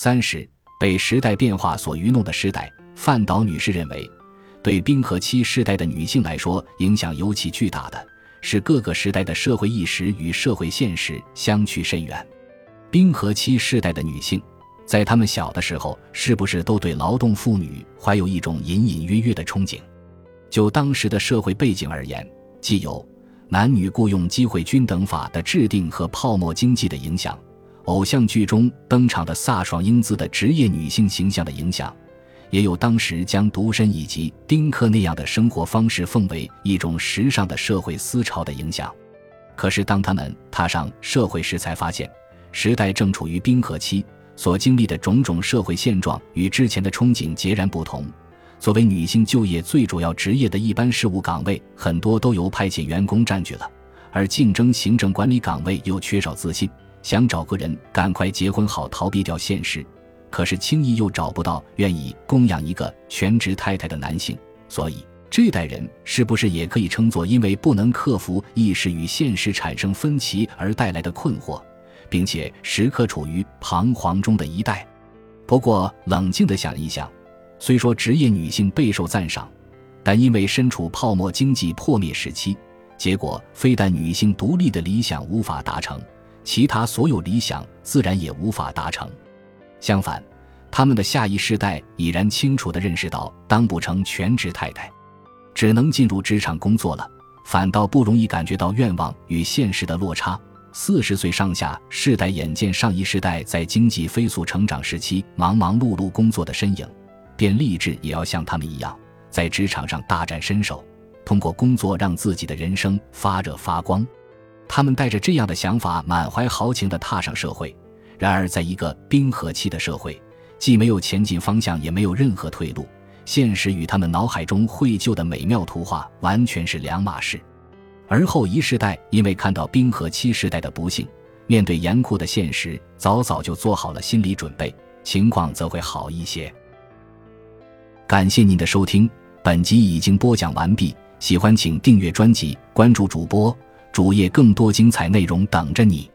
三是被时代变化所愚弄的时代。范岛女士认为，对冰河期时代的女性来说，影响尤其巨大的是各个时代的社会意识与社会现实相去甚远。冰河期时代的女性，在她们小的时候，是不是都对劳动妇女怀有一种隐隐约约的憧憬？就当时的社会背景而言，既有男女雇佣机会均等法的制定和泡沫经济的影响，偶像剧中登场的飒爽英姿的职业女性形象的影响，也有当时将独身以及丁克那样的生活方式奉为一种时尚的社会思潮的影响。可是，当他们踏上社会时，才发现。时代正处于冰河期，所经历的种种社会现状与之前的憧憬截然不同。作为女性就业最主要职业的一般事务岗位，很多都由派遣员工占据了，而竞争行政管理岗位又缺少自信，想找个人赶快结婚好逃避掉现实，可是轻易又找不到愿意供养一个全职太太的男性。所以这代人是不是也可以称作因为不能克服意识与现实产生分歧而带来的困惑？并且时刻处于彷徨中的一代。不过，冷静地想一想，虽说职业女性备受赞赏，但因为身处泡沫经济破灭时期，结果非但女性独立的理想无法达成，其他所有理想自然也无法达成。相反，他们的下一世代已然清楚地认识到，当不成全职太太，只能进入职场工作了，反倒不容易感觉到愿望与现实的落差。四十岁上下世代眼见上一世代在经济飞速成长时期忙忙碌碌工作的身影，便立志也要像他们一样，在职场上大展身手，通过工作让自己的人生发热发光。他们带着这样的想法，满怀豪情地踏上社会。然而，在一个冰河期的社会，既没有前进方向，也没有任何退路，现实与他们脑海中绘就的美妙图画完全是两码事。而后一世代因为看到冰河期时代的不幸，面对严酷的现实，早早就做好了心理准备，情况则会好一些。感谢您的收听，本集已经播讲完毕。喜欢请订阅专辑，关注主播主页，更多精彩内容等着你。